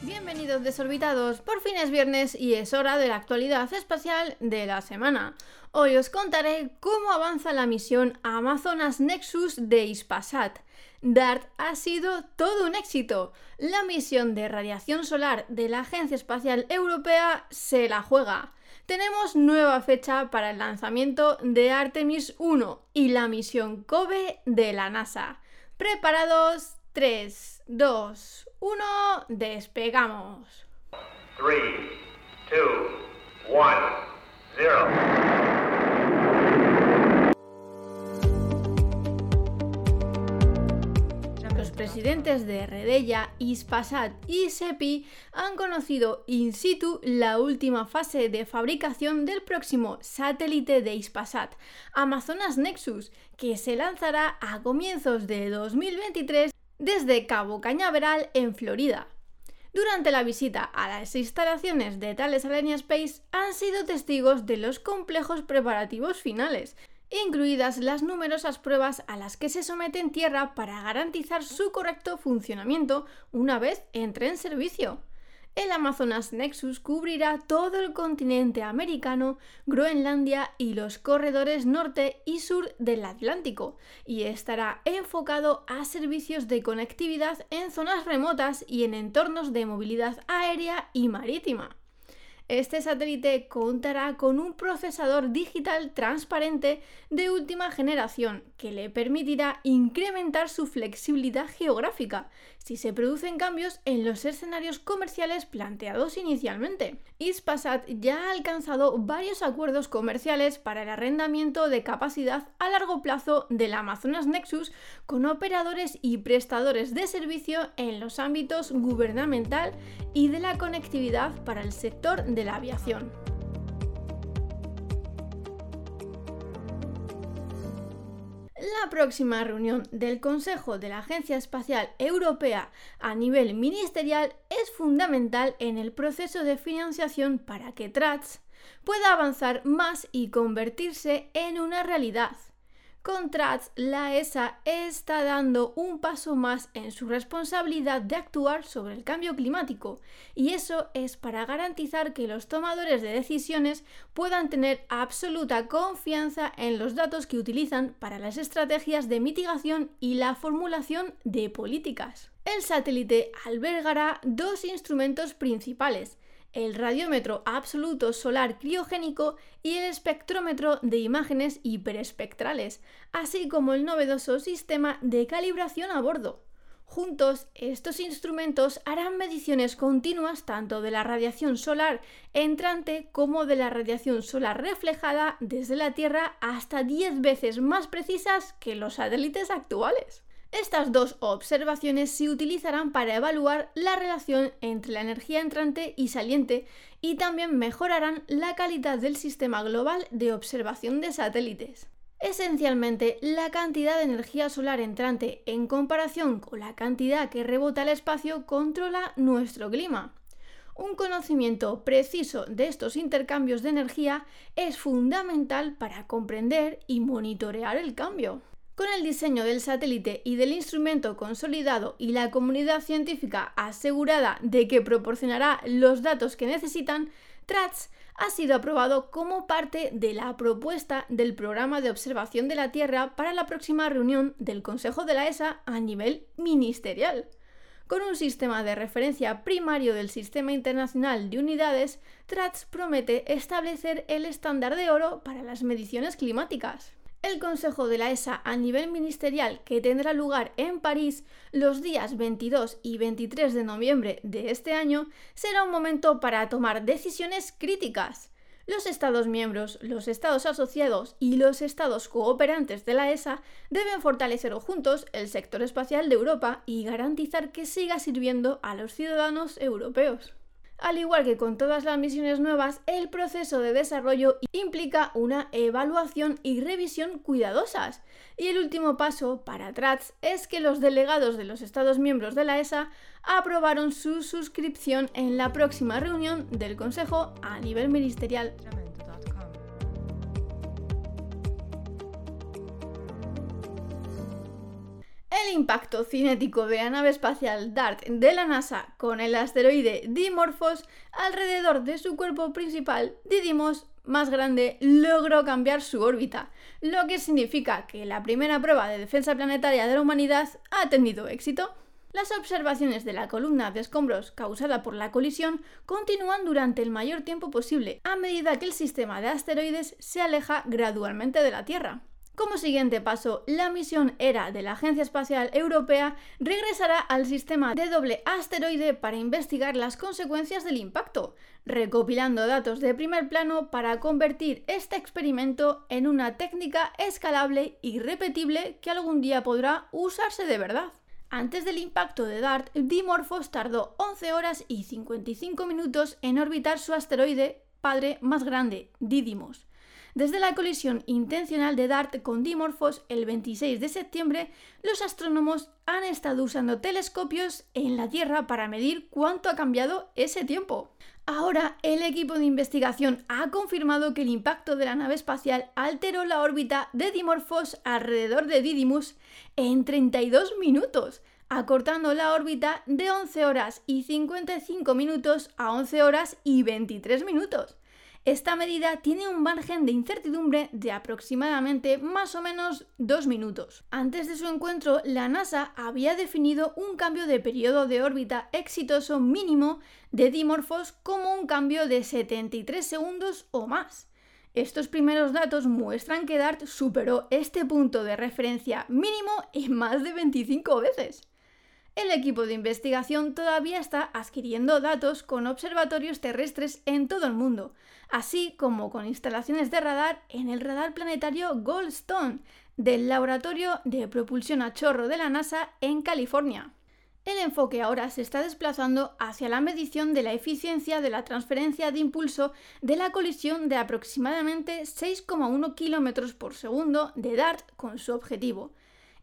Bienvenidos desorbitados, por fin es viernes y es hora de la actualidad espacial de la semana. Hoy os contaré cómo avanza la misión Amazonas Nexus de Ispasat. DART ha sido todo un éxito. La misión de radiación solar de la Agencia Espacial Europea se la juega. Tenemos nueva fecha para el lanzamiento de Artemis 1 y la misión COBE de la NASA. ¿Preparados? 3, 2, 1, despegamos. 3, 2, 1, 0. presidentes de Redella, Ispasat y SEPI han conocido in situ la última fase de fabricación del próximo satélite de Ispasat, Amazonas Nexus, que se lanzará a comienzos de 2023 desde Cabo Cañaveral en Florida. Durante la visita a las instalaciones de Thales Alenia Space han sido testigos de los complejos preparativos finales, incluidas las numerosas pruebas a las que se somete en tierra para garantizar su correcto funcionamiento una vez entre en servicio. El Amazonas Nexus cubrirá todo el continente americano, Groenlandia y los corredores norte y sur del Atlántico, y estará enfocado a servicios de conectividad en zonas remotas y en entornos de movilidad aérea y marítima. Este satélite contará con un procesador digital transparente de última generación que le permitirá incrementar su flexibilidad geográfica si se producen cambios en los escenarios comerciales planteados inicialmente. Ispasat ya ha alcanzado varios acuerdos comerciales para el arrendamiento de capacidad a largo plazo del Amazonas Nexus con operadores y prestadores de servicio en los ámbitos gubernamental y de la conectividad para el sector de la aviación. La próxima reunión del Consejo de la Agencia Espacial Europea a nivel ministerial es fundamental en el proceso de financiación para que TRATS pueda avanzar más y convertirse en una realidad. Con TRATS, la ESA está dando un paso más en su responsabilidad de actuar sobre el cambio climático, y eso es para garantizar que los tomadores de decisiones puedan tener absoluta confianza en los datos que utilizan para las estrategias de mitigación y la formulación de políticas. El satélite albergará dos instrumentos principales, el radiómetro absoluto solar criogénico y el espectrómetro de imágenes hiperespectrales, así como el novedoso sistema de calibración a bordo. Juntos, estos instrumentos harán mediciones continuas tanto de la radiación solar entrante como de la radiación solar reflejada desde la Tierra hasta 10 veces más precisas que los satélites actuales. Estas dos observaciones se utilizarán para evaluar la relación entre la energía entrante y saliente y también mejorarán la calidad del sistema global de observación de satélites. Esencialmente, la cantidad de energía solar entrante en comparación con la cantidad que rebota al espacio controla nuestro clima. Un conocimiento preciso de estos intercambios de energía es fundamental para comprender y monitorear el cambio. Con el diseño del satélite y del instrumento consolidado y la comunidad científica asegurada de que proporcionará los datos que necesitan, TRATS ha sido aprobado como parte de la propuesta del programa de observación de la Tierra para la próxima reunión del Consejo de la ESA a nivel ministerial. Con un sistema de referencia primario del Sistema Internacional de Unidades, TRATS promete establecer el estándar de oro para las mediciones climáticas. El Consejo de la ESA a nivel ministerial que tendrá lugar en París los días 22 y 23 de noviembre de este año será un momento para tomar decisiones críticas. Los Estados miembros, los Estados asociados y los Estados cooperantes de la ESA deben fortalecer juntos el sector espacial de Europa y garantizar que siga sirviendo a los ciudadanos europeos. Al igual que con todas las misiones nuevas, el proceso de desarrollo implica una evaluación y revisión cuidadosas. Y el último paso para TRATS es que los delegados de los Estados miembros de la ESA aprobaron su suscripción en la próxima reunión del Consejo a nivel ministerial. El impacto cinético de la nave espacial DART de la NASA con el asteroide Dimorphos alrededor de su cuerpo principal, Didymos, más grande, logró cambiar su órbita, lo que significa que la primera prueba de defensa planetaria de la humanidad ha tenido éxito. Las observaciones de la columna de escombros causada por la colisión continúan durante el mayor tiempo posible, a medida que el sistema de asteroides se aleja gradualmente de la Tierra. Como siguiente paso, la misión ERA de la Agencia Espacial Europea regresará al sistema de doble asteroide para investigar las consecuencias del impacto, recopilando datos de primer plano para convertir este experimento en una técnica escalable y repetible que algún día podrá usarse de verdad. Antes del impacto de DART, Dimorphos tardó 11 horas y 55 minutos en orbitar su asteroide padre más grande, Didymos. Desde la colisión intencional de DART con Dimorphos el 26 de septiembre, los astrónomos han estado usando telescopios en la Tierra para medir cuánto ha cambiado ese tiempo. Ahora, el equipo de investigación ha confirmado que el impacto de la nave espacial alteró la órbita de Dimorphos alrededor de Didymos en 32 minutos, acortando la órbita de 11 horas y 55 minutos a 11 horas y 23 minutos. Esta medida tiene un margen de incertidumbre de aproximadamente más o menos dos minutos. Antes de su encuentro, la NASA había definido un cambio de periodo de órbita exitoso mínimo de Dimorphos como un cambio de 73 segundos o más. Estos primeros datos muestran que DART superó este punto de referencia mínimo en más de 25 veces el equipo de investigación todavía está adquiriendo datos con observatorios terrestres en todo el mundo, así como con instalaciones de radar en el radar planetario Goldstone del Laboratorio de Propulsión a Chorro de la NASA en California. El enfoque ahora se está desplazando hacia la medición de la eficiencia de la transferencia de impulso de la colisión de aproximadamente 6,1 km por segundo de DART con su objetivo,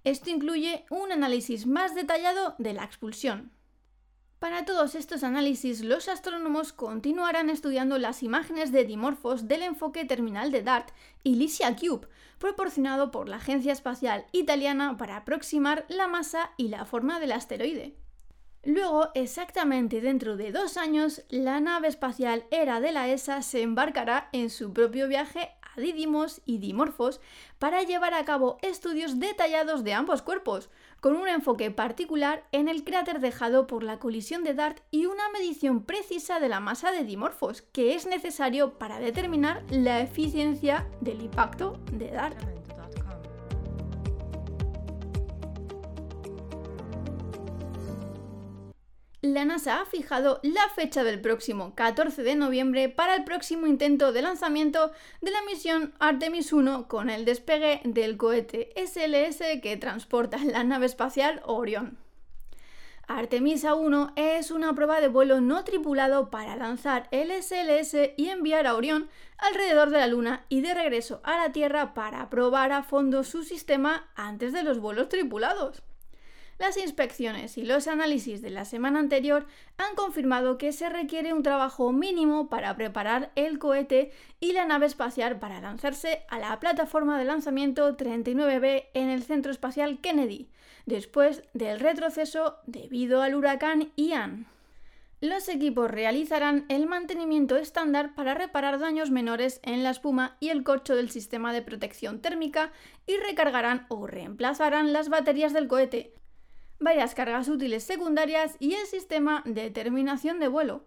esto incluye un análisis más detallado de la expulsión. Para todos estos análisis, los astrónomos continuarán estudiando las imágenes de dimorfos del enfoque terminal de DART y Lysia Cube, proporcionado por la Agencia Espacial Italiana para aproximar la masa y la forma del asteroide. Luego, exactamente dentro de dos años, la nave espacial ERA de la ESA se embarcará en su propio viaje Didymos y dimorfos para llevar a cabo estudios detallados de ambos cuerpos, con un enfoque particular en el cráter dejado por la colisión de DART y una medición precisa de la masa de dimorfos, que es necesario para determinar la eficiencia del impacto de DART. La NASA ha fijado la fecha del próximo 14 de noviembre para el próximo intento de lanzamiento de la misión Artemis 1 con el despegue del cohete SLS que transporta la nave espacial Orion. Artemisa 1 es una prueba de vuelo no tripulado para lanzar el SLS y enviar a Orión alrededor de la Luna y de regreso a la Tierra para probar a fondo su sistema antes de los vuelos tripulados. Las inspecciones y los análisis de la semana anterior han confirmado que se requiere un trabajo mínimo para preparar el cohete y la nave espacial para lanzarse a la plataforma de lanzamiento 39B en el Centro Espacial Kennedy, después del retroceso debido al huracán Ian. Los equipos realizarán el mantenimiento estándar para reparar daños menores en la espuma y el corcho del sistema de protección térmica y recargarán o reemplazarán las baterías del cohete, varias cargas útiles secundarias y el sistema de terminación de vuelo.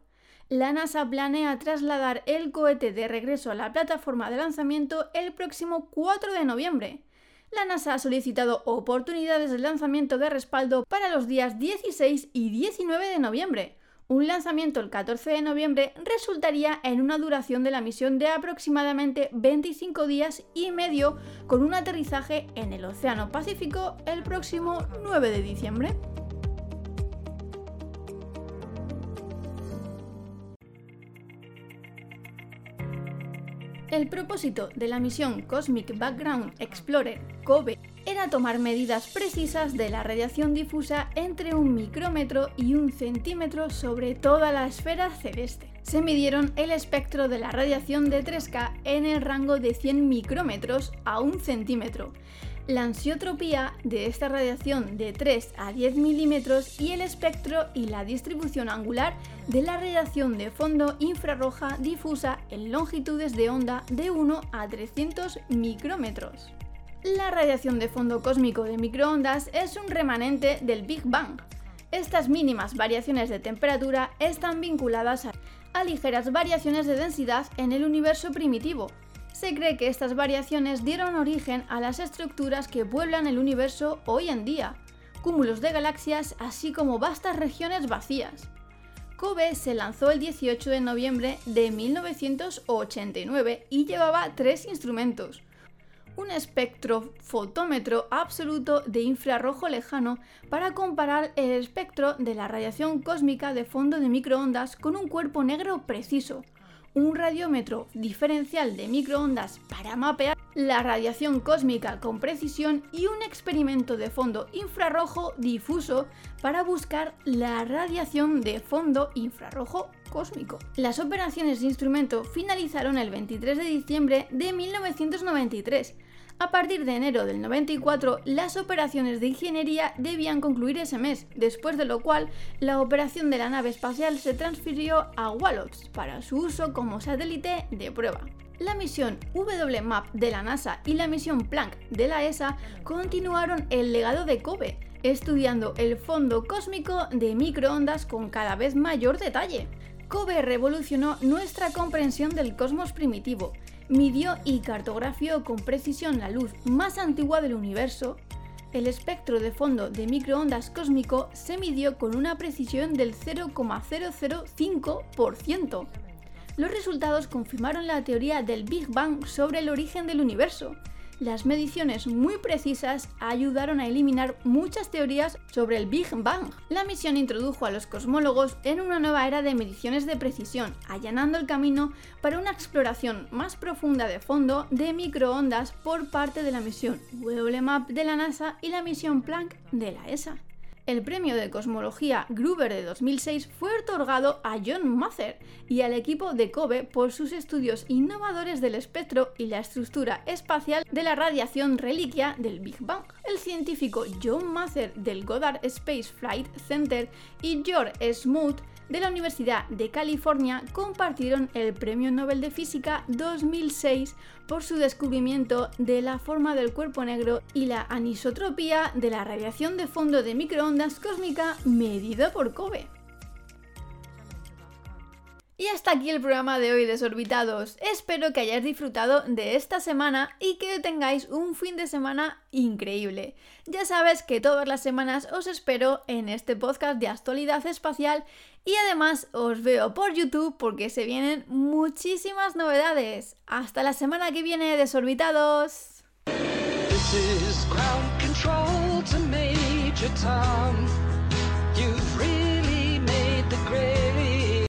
La NASA planea trasladar el cohete de regreso a la plataforma de lanzamiento el próximo 4 de noviembre. La NASA ha solicitado oportunidades de lanzamiento de respaldo para los días 16 y 19 de noviembre, un lanzamiento el 14 de noviembre resultaría en una duración de la misión de aproximadamente 25 días y medio con un aterrizaje en el Océano Pacífico el próximo 9 de diciembre. El propósito de la misión Cosmic Background Explorer COBE era tomar medidas precisas de la radiación difusa entre un micrómetro y un centímetro sobre toda la esfera celeste. Se midieron el espectro de la radiación de 3K en el rango de 100 micrómetros a un centímetro. la ansiotropía de esta radiación de 3 a 10 milímetros y el espectro y la distribución angular de la radiación de fondo infrarroja difusa en longitudes de onda de 1 a 300 micrómetros. La radiación de fondo cósmico de microondas es un remanente del Big Bang. Estas mínimas variaciones de temperatura están vinculadas a ligeras variaciones de densidad en el universo primitivo, se cree que estas variaciones dieron origen a las estructuras que pueblan el universo hoy en día, cúmulos de galaxias así como vastas regiones vacías. COBE se lanzó el 18 de noviembre de 1989 y llevaba tres instrumentos. Un espectrofotómetro absoluto de infrarrojo lejano para comparar el espectro de la radiación cósmica de fondo de microondas con un cuerpo negro preciso, un radiómetro diferencial de microondas para mapear la radiación cósmica con precisión y un experimento de fondo infrarrojo difuso para buscar la radiación de fondo infrarrojo cósmico. Las operaciones de instrumento finalizaron el 23 de diciembre de 1993 a partir de enero del 94, las operaciones de ingeniería debían concluir ese mes, después de lo cual la operación de la nave espacial se transfirió a Wallops para su uso como satélite de prueba. La misión WMAP de la NASA y la misión Planck de la ESA continuaron el legado de COBE, estudiando el fondo cósmico de microondas con cada vez mayor detalle. COBE revolucionó nuestra comprensión del cosmos primitivo midió y cartografió con precisión la luz más antigua del universo, el espectro de fondo de microondas cósmico se midió con una precisión del 0,005%. Los resultados confirmaron la teoría del Big Bang sobre el origen del universo, las mediciones muy precisas ayudaron a eliminar muchas teorías sobre el Big Bang. La misión introdujo a los cosmólogos en una nueva era de mediciones de precisión, allanando el camino para una exploración más profunda de fondo de microondas por parte de la misión WMAP de la NASA y la misión Planck de la ESA. El premio de cosmología Gruber de 2006 fue otorgado a John Mather y al equipo de COBE por sus estudios innovadores del espectro y la estructura espacial de la radiación reliquia del Big Bang. El científico John Mather del Goddard Space Flight Center y George Smoot de la Universidad de California compartieron el Premio Nobel de Física 2006 por su descubrimiento de la forma del cuerpo negro y la anisotropía de la radiación de fondo de microondas cósmica medida por COBE. Y hasta aquí el programa de hoy, desorbitados. Espero que hayáis disfrutado de esta semana y que tengáis un fin de semana increíble. Ya sabes que todas las semanas os espero en este podcast de actualidad espacial y además os veo por YouTube porque se vienen muchísimas novedades. Hasta la semana que viene, desorbitados.